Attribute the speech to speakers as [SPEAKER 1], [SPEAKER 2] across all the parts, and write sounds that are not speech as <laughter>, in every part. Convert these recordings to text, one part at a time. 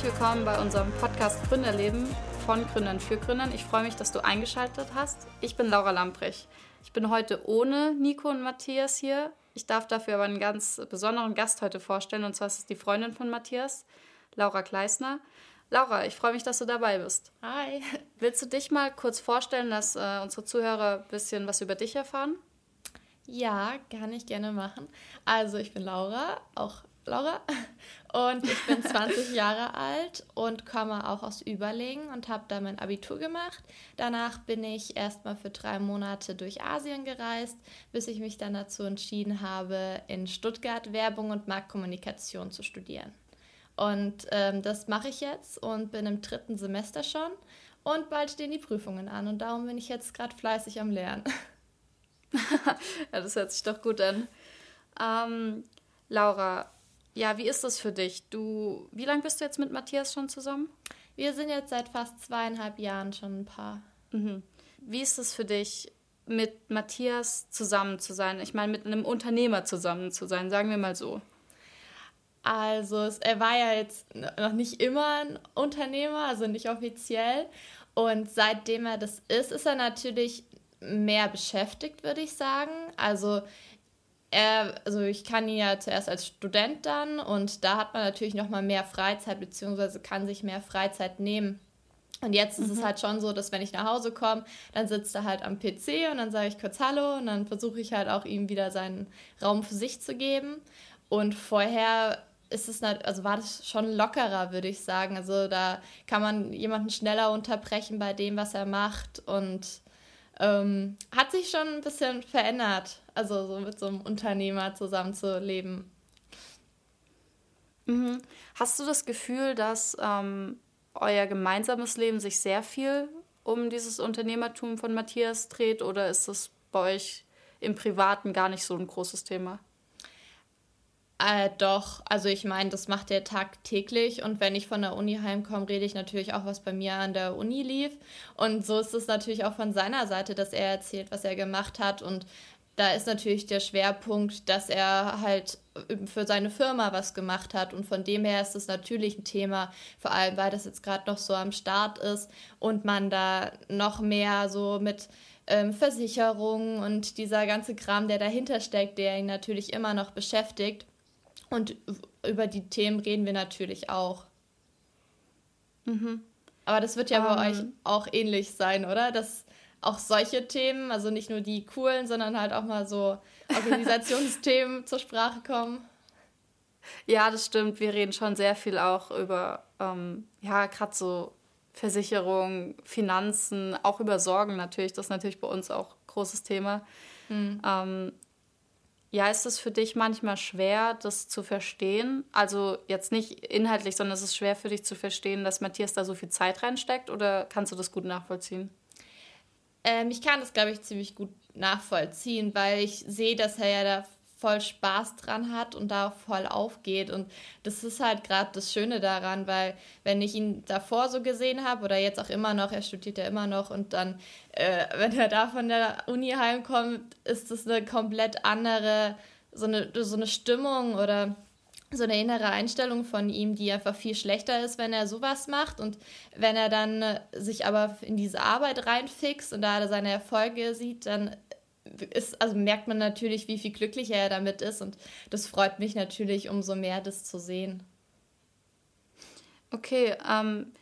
[SPEAKER 1] Herzlich willkommen bei unserem Podcast Gründerleben von Gründern für Gründern. Ich freue mich, dass du eingeschaltet hast. Ich bin Laura Lamprecht. Ich bin heute ohne Nico und Matthias hier. Ich darf dafür aber einen ganz besonderen Gast heute vorstellen, und zwar ist es die Freundin von Matthias, Laura Kleisner. Laura, ich freue mich, dass du dabei bist.
[SPEAKER 2] Hi.
[SPEAKER 1] Willst du dich mal kurz vorstellen, dass äh, unsere Zuhörer ein bisschen was über dich erfahren?
[SPEAKER 2] Ja, kann ich gerne machen. Also, ich bin Laura, auch Laura, und ich bin 20 <laughs> Jahre alt und komme auch aus Überlingen und habe da mein Abitur gemacht. Danach bin ich erstmal für drei Monate durch Asien gereist, bis ich mich dann dazu entschieden habe, in Stuttgart Werbung und Marktkommunikation zu studieren. Und ähm, das mache ich jetzt und bin im dritten Semester schon und bald stehen die Prüfungen an und darum bin ich jetzt gerade fleißig am Lernen. <laughs>
[SPEAKER 1] ja, das hört sich doch gut an. Ähm, Laura, ja, wie ist das für dich? Du, wie lange bist du jetzt mit Matthias schon zusammen?
[SPEAKER 2] Wir sind jetzt seit fast zweieinhalb Jahren schon ein Paar.
[SPEAKER 1] Mhm. Wie ist es für dich, mit Matthias zusammen zu sein? Ich meine, mit einem Unternehmer zusammen zu sein, sagen wir mal so.
[SPEAKER 2] Also, es, er war ja jetzt noch nicht immer ein Unternehmer, also nicht offiziell. Und seitdem er das ist, ist er natürlich mehr beschäftigt, würde ich sagen. Also er, also ich kann ihn ja zuerst als Student dann und da hat man natürlich noch mal mehr Freizeit beziehungsweise kann sich mehr Freizeit nehmen. Und jetzt ist mhm. es halt schon so, dass wenn ich nach Hause komme, dann sitzt er halt am PC und dann sage ich kurz Hallo und dann versuche ich halt auch ihm wieder seinen Raum für sich zu geben. Und vorher ist es also war das schon lockerer, würde ich sagen. Also da kann man jemanden schneller unterbrechen bei dem, was er macht und ähm, hat sich schon ein bisschen verändert, also so mit so einem Unternehmer zusammenzuleben.
[SPEAKER 1] Mhm. Hast du das Gefühl, dass ähm, euer gemeinsames Leben sich sehr viel um dieses Unternehmertum von Matthias dreht oder ist das bei euch im Privaten gar nicht so ein großes Thema?
[SPEAKER 2] Äh, doch, also ich meine, das macht er tagtäglich und wenn ich von der Uni heimkomme, rede ich natürlich auch, was bei mir an der Uni lief. Und so ist es natürlich auch von seiner Seite, dass er erzählt, was er gemacht hat. Und da ist natürlich der Schwerpunkt, dass er halt für seine Firma was gemacht hat. Und von dem her ist es natürlich ein Thema, vor allem weil das jetzt gerade noch so am Start ist und man da noch mehr so mit ähm, Versicherungen und dieser ganze Kram, der dahinter steckt, der ihn natürlich immer noch beschäftigt. Und über die Themen reden wir natürlich auch. Mhm. Aber das wird ja um, bei ähm. euch auch ähnlich sein, oder? Dass auch solche Themen, also nicht nur die coolen, sondern halt auch mal so <laughs> Organisationsthemen zur Sprache kommen.
[SPEAKER 1] Ja, das stimmt. Wir reden schon sehr viel auch über, ähm, ja, gerade so Versicherung, Finanzen, auch über Sorgen natürlich. Das ist natürlich bei uns auch ein großes Thema. Mhm. Ähm, ja, ist es für dich manchmal schwer, das zu verstehen? Also jetzt nicht inhaltlich, sondern ist es schwer für dich zu verstehen, dass Matthias da so viel Zeit reinsteckt oder kannst du das gut nachvollziehen?
[SPEAKER 2] Ähm, ich kann das, glaube ich, ziemlich gut nachvollziehen, weil ich sehe, dass er ja da voll Spaß dran hat und da voll aufgeht. Und das ist halt gerade das Schöne daran, weil wenn ich ihn davor so gesehen habe oder jetzt auch immer noch, er studiert ja immer noch und dann, äh, <laughs> wenn er da von der Uni heimkommt, ist das eine komplett andere, so eine, so eine Stimmung oder so eine innere Einstellung von ihm, die einfach viel schlechter ist, wenn er sowas macht und wenn er dann äh, sich aber in diese Arbeit reinfixt und da seine Erfolge sieht, dann ist, also merkt man natürlich, wie viel glücklicher er damit ist und das freut mich natürlich umso mehr, das zu sehen.
[SPEAKER 1] Okay, ähm,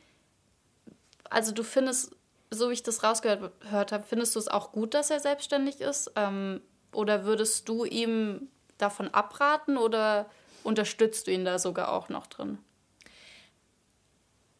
[SPEAKER 1] also du findest, so wie ich das rausgehört habe, findest du es auch gut, dass er selbstständig ist? Ähm, oder würdest du ihm davon abraten oder unterstützt du ihn da sogar auch noch drin?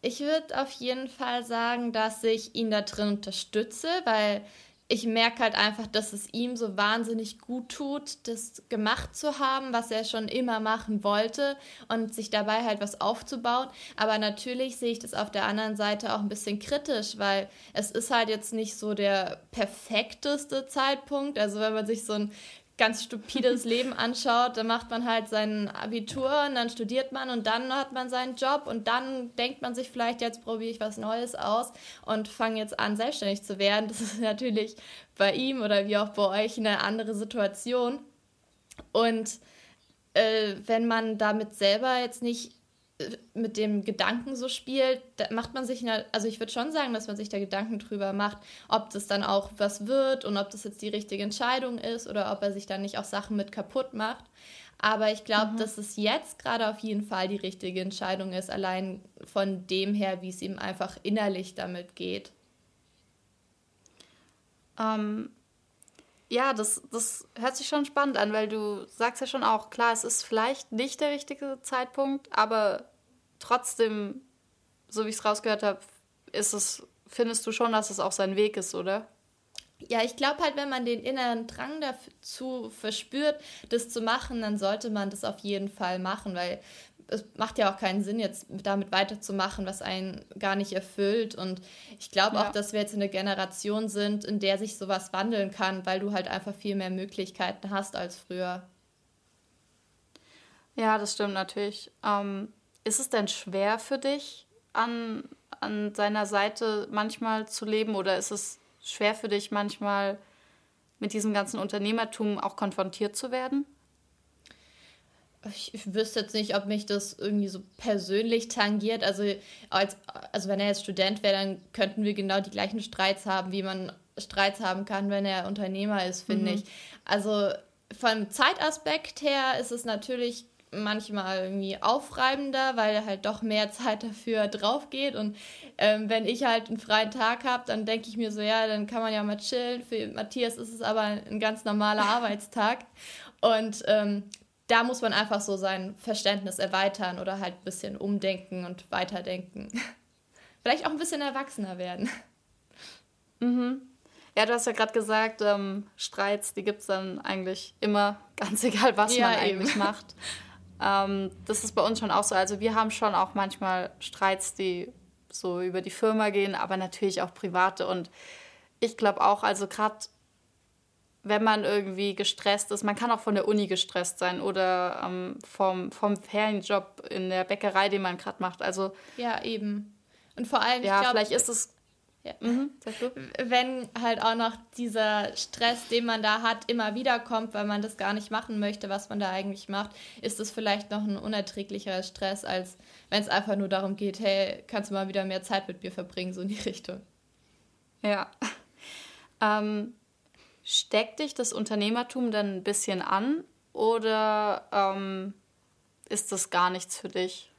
[SPEAKER 2] Ich würde auf jeden Fall sagen, dass ich ihn da drin unterstütze, weil ich merke halt einfach, dass es ihm so wahnsinnig gut tut, das gemacht zu haben, was er schon immer machen wollte und sich dabei halt was aufzubauen. Aber natürlich sehe ich das auf der anderen Seite auch ein bisschen kritisch, weil es ist halt jetzt nicht so der perfekteste Zeitpunkt. Also wenn man sich so ein ganz stupides Leben anschaut, dann macht man halt sein Abitur und dann studiert man und dann hat man seinen Job und dann denkt man sich vielleicht, jetzt probiere ich was Neues aus und fange jetzt an, selbstständig zu werden. Das ist natürlich bei ihm oder wie auch bei euch eine andere Situation. Und äh, wenn man damit selber jetzt nicht mit dem Gedanken so spielt, da macht man sich, also ich würde schon sagen, dass man sich da Gedanken drüber macht, ob das dann auch was wird und ob das jetzt die richtige Entscheidung ist oder ob er sich dann nicht auch Sachen mit kaputt macht. Aber ich glaube, mhm. dass es jetzt gerade auf jeden Fall die richtige Entscheidung ist, allein von dem her, wie es ihm einfach innerlich damit geht.
[SPEAKER 1] Ähm, ja, das, das hört sich schon spannend an, weil du sagst ja schon auch, klar, es ist vielleicht nicht der richtige Zeitpunkt, aber trotzdem, so wie ich es rausgehört habe, ist es, findest du schon, dass es auch sein Weg ist, oder?
[SPEAKER 2] Ja, ich glaube halt, wenn man den inneren Drang dazu verspürt, das zu machen, dann sollte man das auf jeden Fall machen, weil es macht ja auch keinen Sinn, jetzt damit weiterzumachen, was einen gar nicht erfüllt. Und ich glaube ja. auch, dass wir jetzt in einer Generation sind, in der sich sowas wandeln kann, weil du halt einfach viel mehr Möglichkeiten hast als früher.
[SPEAKER 1] Ja, das stimmt natürlich. Ähm, ist es denn schwer für dich, an, an seiner Seite manchmal zu leben oder ist es schwer für dich manchmal mit diesem ganzen Unternehmertum auch konfrontiert zu werden?
[SPEAKER 2] Ich, ich wüsste jetzt nicht, ob mich das irgendwie so persönlich tangiert. Also, als, also wenn er jetzt Student wäre, dann könnten wir genau die gleichen Streits haben, wie man Streits haben kann, wenn er Unternehmer ist, finde mhm. ich. Also vom Zeitaspekt her ist es natürlich manchmal irgendwie aufreibender, weil halt doch mehr <laughs> Zeit dafür drauf geht. Und ähm, wenn ich halt einen freien Tag habe, dann denke ich mir so, ja, dann kann man ja mal chillen. Für Matthias ist es aber ein ganz normaler <laughs> Arbeitstag. Und ähm, da muss man einfach so sein Verständnis erweitern oder halt ein bisschen umdenken und weiterdenken. <laughs> Vielleicht auch ein bisschen erwachsener werden.
[SPEAKER 1] Mhm. Ja, du hast ja gerade gesagt, ähm, Streits, die gibt es dann eigentlich immer, <laughs> ganz egal, was ja, man eben. eigentlich macht. Ähm, das ist bei uns schon auch so. Also wir haben schon auch manchmal Streits, die so über die Firma gehen, aber natürlich auch private. Und ich glaube auch, also gerade wenn man irgendwie gestresst ist. Man kann auch von der Uni gestresst sein oder ähm, vom, vom Ferienjob in der Bäckerei, den man gerade macht. Also
[SPEAKER 2] ja, eben. Und vor allem,
[SPEAKER 1] ja, glaub, vielleicht ist es
[SPEAKER 2] ja. Mhm, wenn halt auch noch dieser Stress, den man da hat, immer wieder kommt, weil man das gar nicht machen möchte, was man da eigentlich macht, ist es vielleicht noch ein unerträglicherer Stress, als wenn es einfach nur darum geht, hey, kannst du mal wieder mehr Zeit mit mir verbringen, so in die <laughs> Richtung.
[SPEAKER 1] Ja. <laughs> Ähm, Steckt dich das Unternehmertum dann ein bisschen an oder ähm, ist das gar nichts für dich?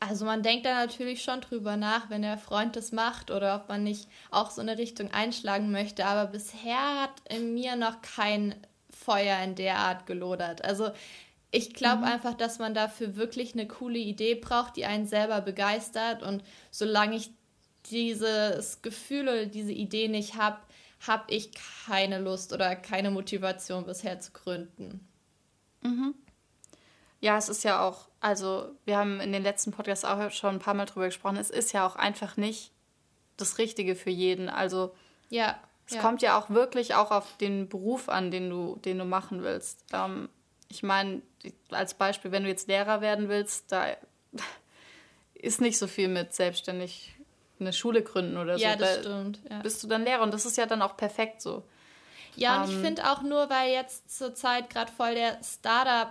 [SPEAKER 2] Also man denkt da natürlich schon drüber nach, wenn der Freund das macht oder ob man nicht auch so eine Richtung einschlagen möchte. Aber bisher hat in mir noch kein Feuer in der Art gelodert. Also ich glaube mhm. einfach, dass man dafür wirklich eine coole Idee braucht, die einen selber begeistert. Und solange ich dieses Gefühl oder diese Idee nicht habe, habe ich keine Lust oder keine Motivation bisher zu gründen.
[SPEAKER 1] Mhm. Ja, es ist ja auch, also wir haben in den letzten Podcasts auch schon ein paar Mal drüber gesprochen, es ist ja auch einfach nicht das Richtige für jeden. Also ja, es ja. kommt ja auch wirklich auch auf den Beruf an, den du, den du machen willst. Ähm, ich meine, als Beispiel, wenn du jetzt Lehrer werden willst, da <laughs> ist nicht so viel mit selbstständig eine Schule gründen oder so. Ja, das da stimmt. Ja. Bist du dann Lehrer und das ist ja dann auch perfekt so.
[SPEAKER 2] Ja, und ich ähm, finde auch nur, weil jetzt zur Zeit gerade voll der Startup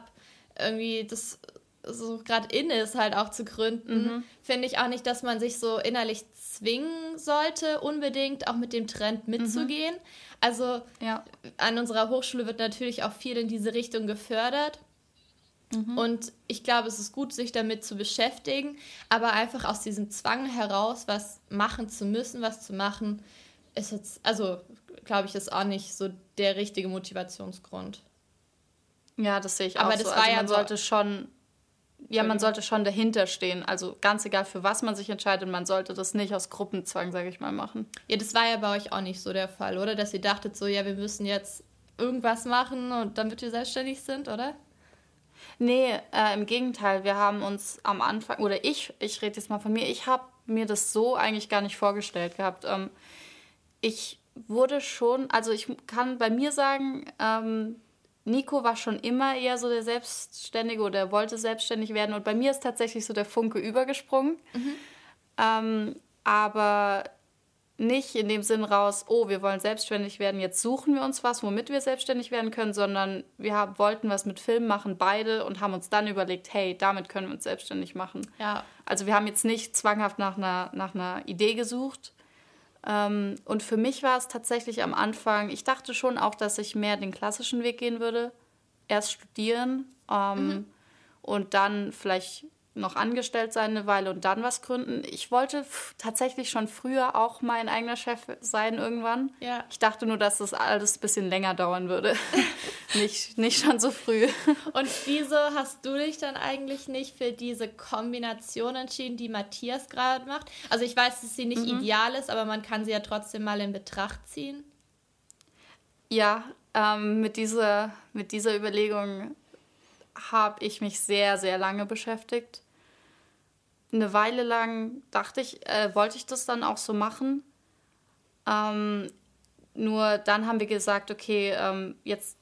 [SPEAKER 2] irgendwie das so gerade in ist, halt auch zu gründen, mhm. finde ich auch nicht, dass man sich so innerlich zwingen sollte, unbedingt auch mit dem Trend mitzugehen. Mhm. Also ja. an unserer Hochschule wird natürlich auch viel in diese Richtung gefördert. Mhm. Und ich glaube, es ist gut, sich damit zu beschäftigen, aber einfach aus diesem Zwang heraus, was machen zu müssen, was zu machen, ist jetzt, also glaube ich, ist auch nicht so der richtige Motivationsgrund.
[SPEAKER 1] Ja, das sehe ich aber auch das so. War also man ja sollte schon, ja, man sollte schon dahinter stehen. Also ganz egal, für was man sich entscheidet, man sollte das nicht aus Gruppenzwang, sage ich mal, machen.
[SPEAKER 2] Ja, das war ja bei euch auch nicht so der Fall, oder? Dass ihr dachtet so, ja, wir müssen jetzt irgendwas machen und damit wir selbstständig sind, oder?
[SPEAKER 1] Nee, äh, im Gegenteil. Wir haben uns am Anfang, oder ich, ich rede jetzt mal von mir, ich habe mir das so eigentlich gar nicht vorgestellt gehabt. Ähm, ich wurde schon, also ich kann bei mir sagen, ähm, Nico war schon immer eher so der Selbstständige oder wollte selbstständig werden. Und bei mir ist tatsächlich so der Funke übergesprungen. Mhm. Ähm, aber nicht in dem Sinn raus, oh, wir wollen selbstständig werden, jetzt suchen wir uns was, womit wir selbstständig werden können, sondern wir haben, wollten was mit Film machen, beide, und haben uns dann überlegt, hey, damit können wir uns selbstständig machen. Ja. Also wir haben jetzt nicht zwanghaft nach einer, nach einer Idee gesucht. Ähm, und für mich war es tatsächlich am Anfang, ich dachte schon auch, dass ich mehr den klassischen Weg gehen würde. Erst studieren ähm, mhm. und dann vielleicht noch angestellt sein eine Weile und dann was gründen. Ich wollte tatsächlich schon früher auch mein eigener Chef sein irgendwann. Ja. Ich dachte nur, dass das alles ein bisschen länger dauern würde. <laughs> nicht, nicht schon so früh.
[SPEAKER 2] Und wieso hast du dich dann eigentlich nicht für diese Kombination entschieden, die Matthias gerade macht? Also ich weiß, dass sie nicht mhm. ideal ist, aber man kann sie ja trotzdem mal in Betracht ziehen.
[SPEAKER 1] Ja, ähm, mit, dieser, mit dieser Überlegung habe ich mich sehr, sehr lange beschäftigt eine Weile lang dachte ich, äh, wollte ich das dann auch so machen. Ähm, nur dann haben wir gesagt, okay, ähm, jetzt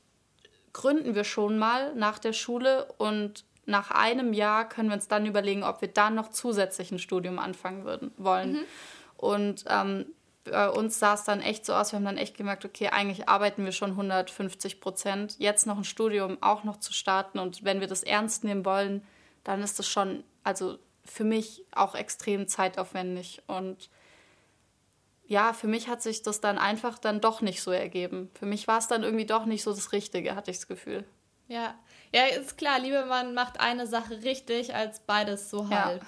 [SPEAKER 1] gründen wir schon mal nach der Schule und nach einem Jahr können wir uns dann überlegen, ob wir dann noch zusätzlich ein Studium anfangen würden, wollen. Mhm. Und ähm, bei uns sah es dann echt so aus, wir haben dann echt gemerkt, okay, eigentlich arbeiten wir schon 150 Prozent. Jetzt noch ein Studium auch noch zu starten und wenn wir das ernst nehmen wollen, dann ist das schon, also für mich auch extrem zeitaufwendig. Und ja, für mich hat sich das dann einfach dann doch nicht so ergeben. Für mich war es dann irgendwie doch nicht so das Richtige, hatte ich das Gefühl.
[SPEAKER 2] Ja, ja, ist klar, lieber man macht eine Sache richtig als beides so halb. Ja.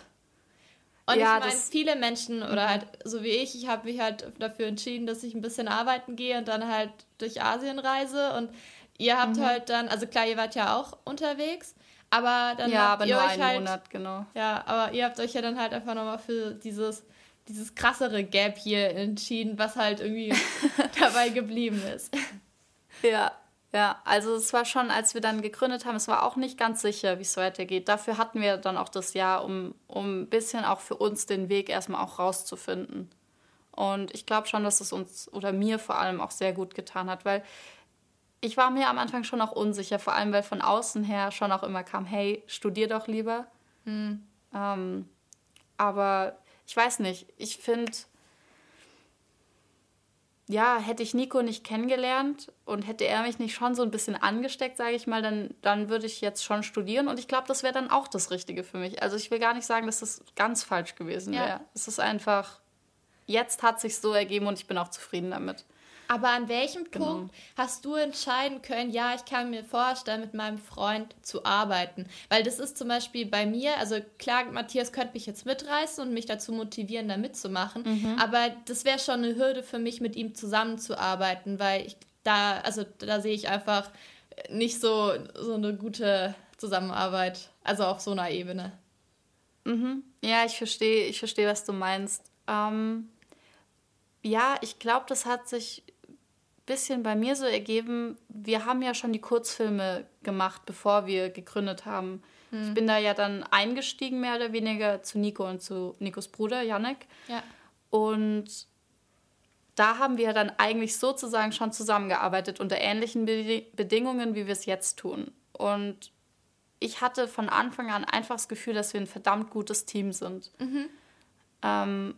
[SPEAKER 2] Und ja, ich meine, viele Menschen oder mhm. halt so wie ich, ich habe mich halt dafür entschieden, dass ich ein bisschen arbeiten gehe und dann halt durch Asien reise. Und ihr habt mhm. halt dann, also klar, ihr wart ja auch unterwegs, aber dann ja, habt aber ihr euch halt, Monat, genau. Ja, aber ihr habt euch ja dann halt einfach nochmal für dieses, dieses krassere Gap hier entschieden, was halt irgendwie <laughs> dabei geblieben ist.
[SPEAKER 1] Ja, ja, also es war schon, als wir dann gegründet haben, es war auch nicht ganz sicher, wie es weitergeht. Dafür hatten wir dann auch das Jahr, um, um ein bisschen auch für uns den Weg erstmal auch rauszufinden. Und ich glaube schon, dass es uns oder mir vor allem auch sehr gut getan hat, weil ich war mir am Anfang schon auch unsicher, vor allem weil von außen her schon auch immer kam, hey, studier doch lieber. Mhm. Ähm, aber ich weiß nicht, ich finde, ja, hätte ich Nico nicht kennengelernt und hätte er mich nicht schon so ein bisschen angesteckt, sage ich mal, dann, dann würde ich jetzt schon studieren und ich glaube, das wäre dann auch das Richtige für mich. Also ich will gar nicht sagen, dass das ganz falsch gewesen wäre. Ja. Es ist einfach, jetzt hat sich so ergeben und ich bin auch zufrieden damit.
[SPEAKER 2] Aber an welchem genau. Punkt hast du entscheiden können, ja, ich kann mir vorstellen, mit meinem Freund zu arbeiten? Weil das ist zum Beispiel bei mir, also klar, Matthias könnte mich jetzt mitreißen und mich dazu motivieren, da mitzumachen. Mhm. Aber das wäre schon eine Hürde für mich, mit ihm zusammenzuarbeiten, weil ich da, also da sehe ich einfach nicht so, so eine gute Zusammenarbeit, also auf so einer Ebene.
[SPEAKER 1] Mhm. Ja, ich verstehe, ich verstehe, was du meinst. Ähm, ja, ich glaube, das hat sich bisschen bei mir so ergeben, wir haben ja schon die Kurzfilme gemacht, bevor wir gegründet haben. Hm. Ich bin da ja dann eingestiegen, mehr oder weniger, zu Nico und zu Nikos Bruder, Janek. Ja. Und da haben wir dann eigentlich sozusagen schon zusammengearbeitet unter ähnlichen Be Bedingungen, wie wir es jetzt tun. Und ich hatte von Anfang an einfach das Gefühl, dass wir ein verdammt gutes Team sind. Mhm. Ähm,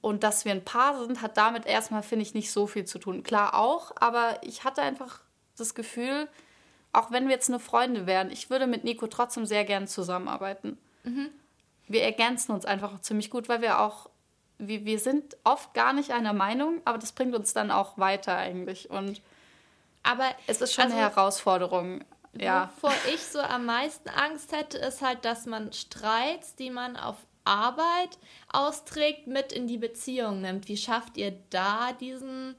[SPEAKER 1] und dass wir ein Paar sind, hat damit erstmal, finde ich, nicht so viel zu tun. Klar auch, aber ich hatte einfach das Gefühl, auch wenn wir jetzt nur Freunde wären, ich würde mit Nico trotzdem sehr gern zusammenarbeiten. Mhm. Wir ergänzen uns einfach auch ziemlich gut, weil wir auch, wir, wir sind oft gar nicht einer Meinung, aber das bringt uns dann auch weiter eigentlich. Und aber es ist schon also, eine Herausforderung. Ja.
[SPEAKER 2] Wovor ich so am meisten Angst hätte, ist halt, dass man Streits, die man auf Arbeit austrägt, mit in die Beziehung nimmt. Wie schafft ihr da diesen,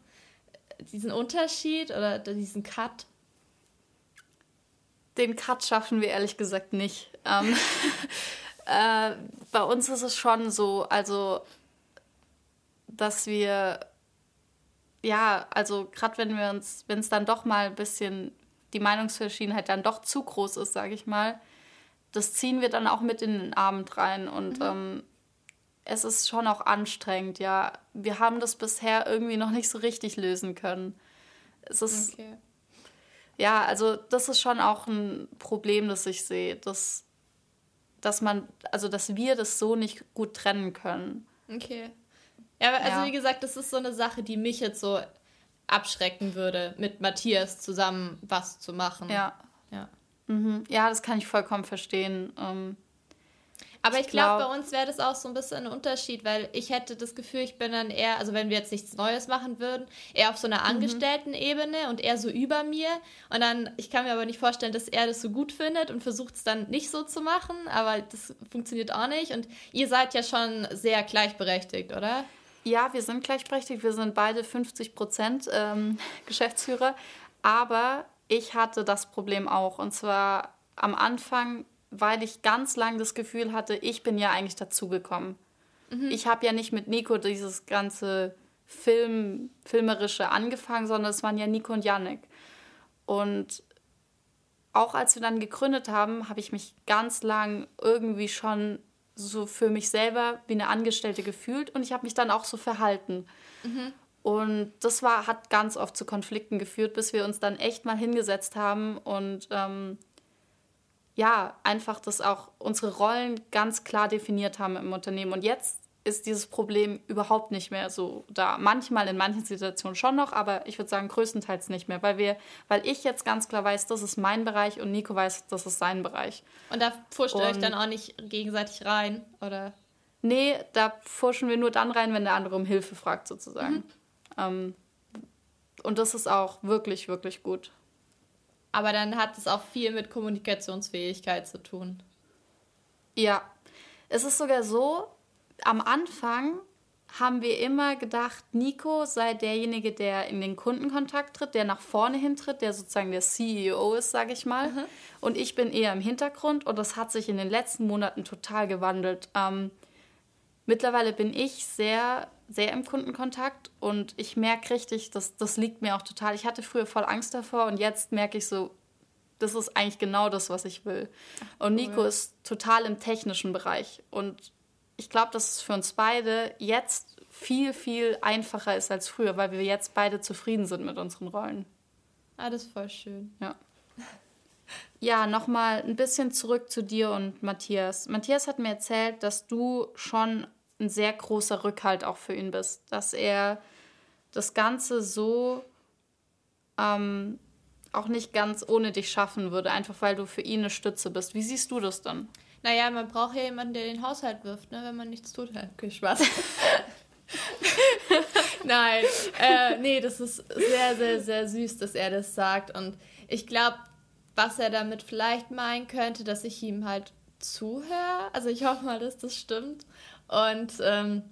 [SPEAKER 2] diesen Unterschied oder diesen Cut?
[SPEAKER 1] Den Cut schaffen wir ehrlich gesagt nicht. Ähm, <laughs> äh, bei uns ist es schon so, also, dass wir, ja, also gerade wenn wir uns, wenn es dann doch mal ein bisschen die Meinungsverschiedenheit dann doch zu groß ist, sage ich mal, das ziehen wir dann auch mit in den Abend rein und mhm. ähm, es ist schon auch anstrengend, ja. Wir haben das bisher irgendwie noch nicht so richtig lösen können. Es ist. Okay. Ja, also das ist schon auch ein Problem, das ich sehe, dass, dass man, also dass wir das so nicht gut trennen können.
[SPEAKER 2] Okay. Ja, also ja. wie gesagt, das ist so eine Sache, die mich jetzt so abschrecken würde, mit Matthias zusammen was zu machen.
[SPEAKER 1] Ja. Ja, mhm. ja das kann ich vollkommen verstehen. Ähm,
[SPEAKER 2] aber ich, ich glaube, glaub, bei uns wäre das auch so ein bisschen ein Unterschied, weil ich hätte das Gefühl, ich bin dann eher, also wenn wir jetzt nichts Neues machen würden, eher auf so einer mhm. Angestellten-Ebene und eher so über mir. Und dann, ich kann mir aber nicht vorstellen, dass er das so gut findet und versucht es dann nicht so zu machen, aber das funktioniert auch nicht. Und ihr seid ja schon sehr gleichberechtigt, oder?
[SPEAKER 1] Ja, wir sind gleichberechtigt. Wir sind beide 50 Prozent ähm, <laughs> Geschäftsführer. Aber ich hatte das Problem auch. Und zwar am Anfang weil ich ganz lang das Gefühl hatte, ich bin ja eigentlich dazugekommen. Mhm. Ich habe ja nicht mit Nico dieses ganze Film, filmerische angefangen, sondern es waren ja Nico und Yannick. Und auch als wir dann gegründet haben, habe ich mich ganz lang irgendwie schon so für mich selber wie eine Angestellte gefühlt und ich habe mich dann auch so verhalten. Mhm. Und das war, hat ganz oft zu Konflikten geführt, bis wir uns dann echt mal hingesetzt haben und ähm, ja, einfach, dass auch unsere Rollen ganz klar definiert haben im Unternehmen. Und jetzt ist dieses Problem überhaupt nicht mehr so da. Manchmal in manchen Situationen schon noch, aber ich würde sagen größtenteils nicht mehr, weil wir, weil ich jetzt ganz klar weiß, das ist mein Bereich und Nico weiß, das ist sein Bereich.
[SPEAKER 2] Und da pfuscht ihr euch dann auch nicht gegenseitig rein, oder?
[SPEAKER 1] Nee, da pfuschen wir nur dann rein, wenn der andere um Hilfe fragt, sozusagen. Mhm. Ähm, und das ist auch wirklich, wirklich gut.
[SPEAKER 2] Aber dann hat es auch viel mit Kommunikationsfähigkeit zu tun.
[SPEAKER 1] Ja, es ist sogar so, am Anfang haben wir immer gedacht, Nico sei derjenige, der in den Kundenkontakt tritt, der nach vorne hintritt, der sozusagen der CEO ist, sage ich mal. Mhm. Und ich bin eher im Hintergrund und das hat sich in den letzten Monaten total gewandelt. Ähm, mittlerweile bin ich sehr sehr im Kundenkontakt und ich merke richtig, dass das liegt mir auch total. Ich hatte früher voll Angst davor und jetzt merke ich so, das ist eigentlich genau das, was ich will. Ach, und Nico ist total im technischen Bereich und ich glaube, dass es für uns beide jetzt viel, viel einfacher ist als früher, weil wir jetzt beide zufrieden sind mit unseren Rollen.
[SPEAKER 2] Ah, das ist voll schön.
[SPEAKER 1] Ja. <laughs> Ja, nochmal ein bisschen zurück zu dir und Matthias. Matthias hat mir erzählt, dass du schon ein sehr großer Rückhalt auch für ihn bist, dass er das Ganze so ähm, auch nicht ganz ohne dich schaffen würde, einfach weil du für ihn eine Stütze bist. Wie siehst du das dann?
[SPEAKER 2] Naja, man braucht ja jemanden, der den Haushalt wirft, ne, wenn man nichts tut. <laughs> Okay, Spaß. <laughs> Nein, äh, nee, das ist sehr, sehr, sehr süß, dass er das sagt. Und ich glaube, was er damit vielleicht meinen könnte, dass ich ihm halt zuhöre. Also ich hoffe mal, dass das stimmt. Und ähm,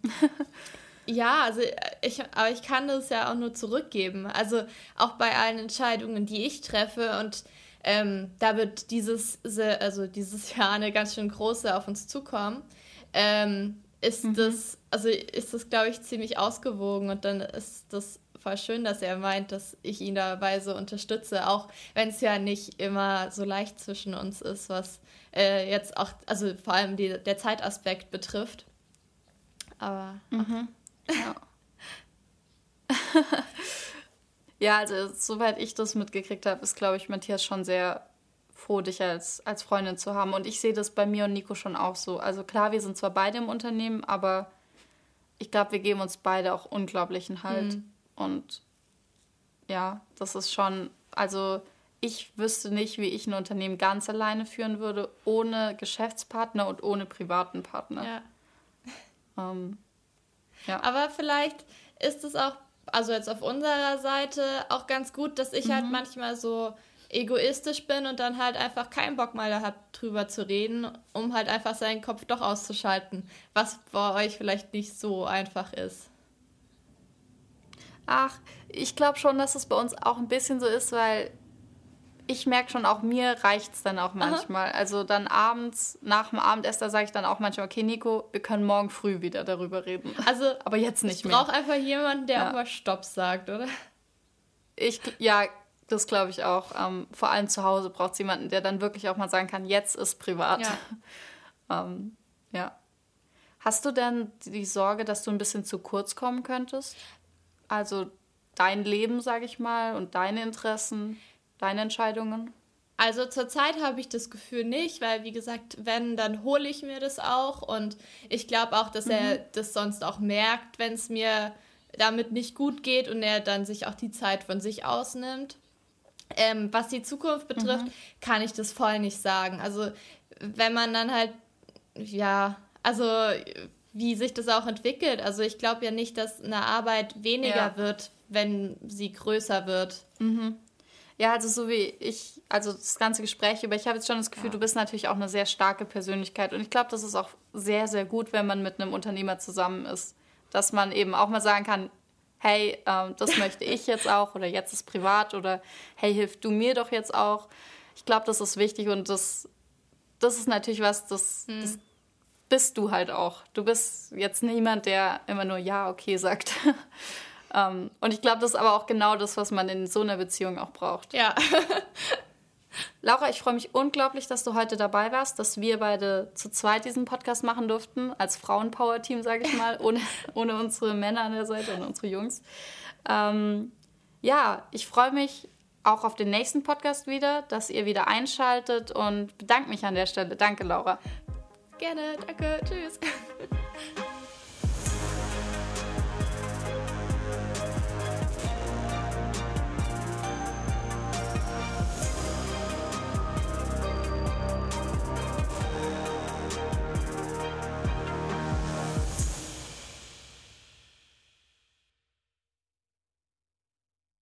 [SPEAKER 2] <laughs> ja, also ich, aber ich kann das ja auch nur zurückgeben. Also auch bei allen Entscheidungen, die ich treffe und ähm, da wird dieses, also dieses <laughs> Jahr eine ganz schön große auf uns zukommen. Ähm, ist mhm. das, also ist das, glaube ich, ziemlich ausgewogen und dann ist das voll schön, dass er meint, dass ich ihn dabei so unterstütze, auch wenn es ja nicht immer so leicht zwischen uns ist, was äh, jetzt auch, also vor allem die, der Zeitaspekt betrifft aber. Mhm.
[SPEAKER 1] Ja. <laughs> ja, also soweit ich das mitgekriegt habe, ist, glaube ich, Matthias schon sehr froh, dich als, als Freundin zu haben. Und ich sehe das bei mir und Nico schon auch so. Also klar, wir sind zwar beide im Unternehmen, aber ich glaube, wir geben uns beide auch unglaublichen Halt. Mhm. Und ja, das ist schon, also ich wüsste nicht, wie ich ein Unternehmen ganz alleine führen würde, ohne Geschäftspartner und ohne privaten Partner. Ja.
[SPEAKER 2] Ähm, ja. Aber vielleicht ist es auch, also jetzt auf unserer Seite, auch ganz gut, dass ich halt mhm. halt manchmal so egoistisch bin und dann halt einfach keinen Bock mal habe, drüber zu reden, um halt einfach seinen Kopf doch auszuschalten, was bei euch vielleicht nicht so einfach ist.
[SPEAKER 1] Ach, ich glaube schon, dass es bei uns auch ein bisschen so ist, weil ich merke schon, auch mir reicht es dann auch manchmal. Aha. Also dann abends, nach dem Abendessen, da sage ich dann auch manchmal, okay, Nico, wir können morgen früh wieder darüber reden.
[SPEAKER 2] Also, <laughs> aber jetzt nicht mehr. Ich brauche einfach jemanden, der ja. auch mal Stopp sagt, oder?
[SPEAKER 1] Ich, ja, das glaube ich auch. Ähm, vor allem zu Hause braucht es jemanden, der dann wirklich auch mal sagen kann, jetzt ist privat. Ja. <laughs> ähm, ja. Hast du denn die Sorge, dass du ein bisschen zu kurz kommen könntest? Also dein Leben, sage ich mal, und deine Interessen? Deine Entscheidungen?
[SPEAKER 2] Also zurzeit habe ich das Gefühl nicht, weil wie gesagt, wenn, dann hole ich mir das auch und ich glaube auch, dass mhm. er das sonst auch merkt, wenn es mir damit nicht gut geht und er dann sich auch die Zeit von sich ausnimmt. Ähm, was die Zukunft betrifft, mhm. kann ich das voll nicht sagen. Also wenn man dann halt, ja, also wie sich das auch entwickelt. Also ich glaube ja nicht, dass eine Arbeit weniger ja. wird, wenn sie größer wird.
[SPEAKER 1] Mhm. Ja, also so wie ich, also das ganze Gespräch über, ich habe jetzt schon das Gefühl, ja. du bist natürlich auch eine sehr starke Persönlichkeit. Und ich glaube, das ist auch sehr, sehr gut, wenn man mit einem Unternehmer zusammen ist. Dass man eben auch mal sagen kann, hey, ähm, das möchte ich jetzt auch oder jetzt ist privat oder hey, hilf du mir doch jetzt auch. Ich glaube, das ist wichtig und das, das ist natürlich was, das, hm. das bist du halt auch. Du bist jetzt niemand, der immer nur ja, okay sagt. <laughs> Um, ähm, und ich glaube, das ist aber auch genau das, was man in so einer Beziehung auch braucht. Ja. <laughs> Laura, ich freue mich unglaublich, dass du heute dabei warst, dass wir beide zu zweit diesen Podcast machen durften, als Frauenpower-Team, sage ich mal, <laughs> ohne, ohne unsere Männer an der Seite und unsere Jungs. Ähm, ja, ich freue mich auch auf den nächsten Podcast wieder, dass ihr wieder einschaltet und bedanke mich an der Stelle. Danke, Laura.
[SPEAKER 2] Gerne, danke, tschüss. <laughs>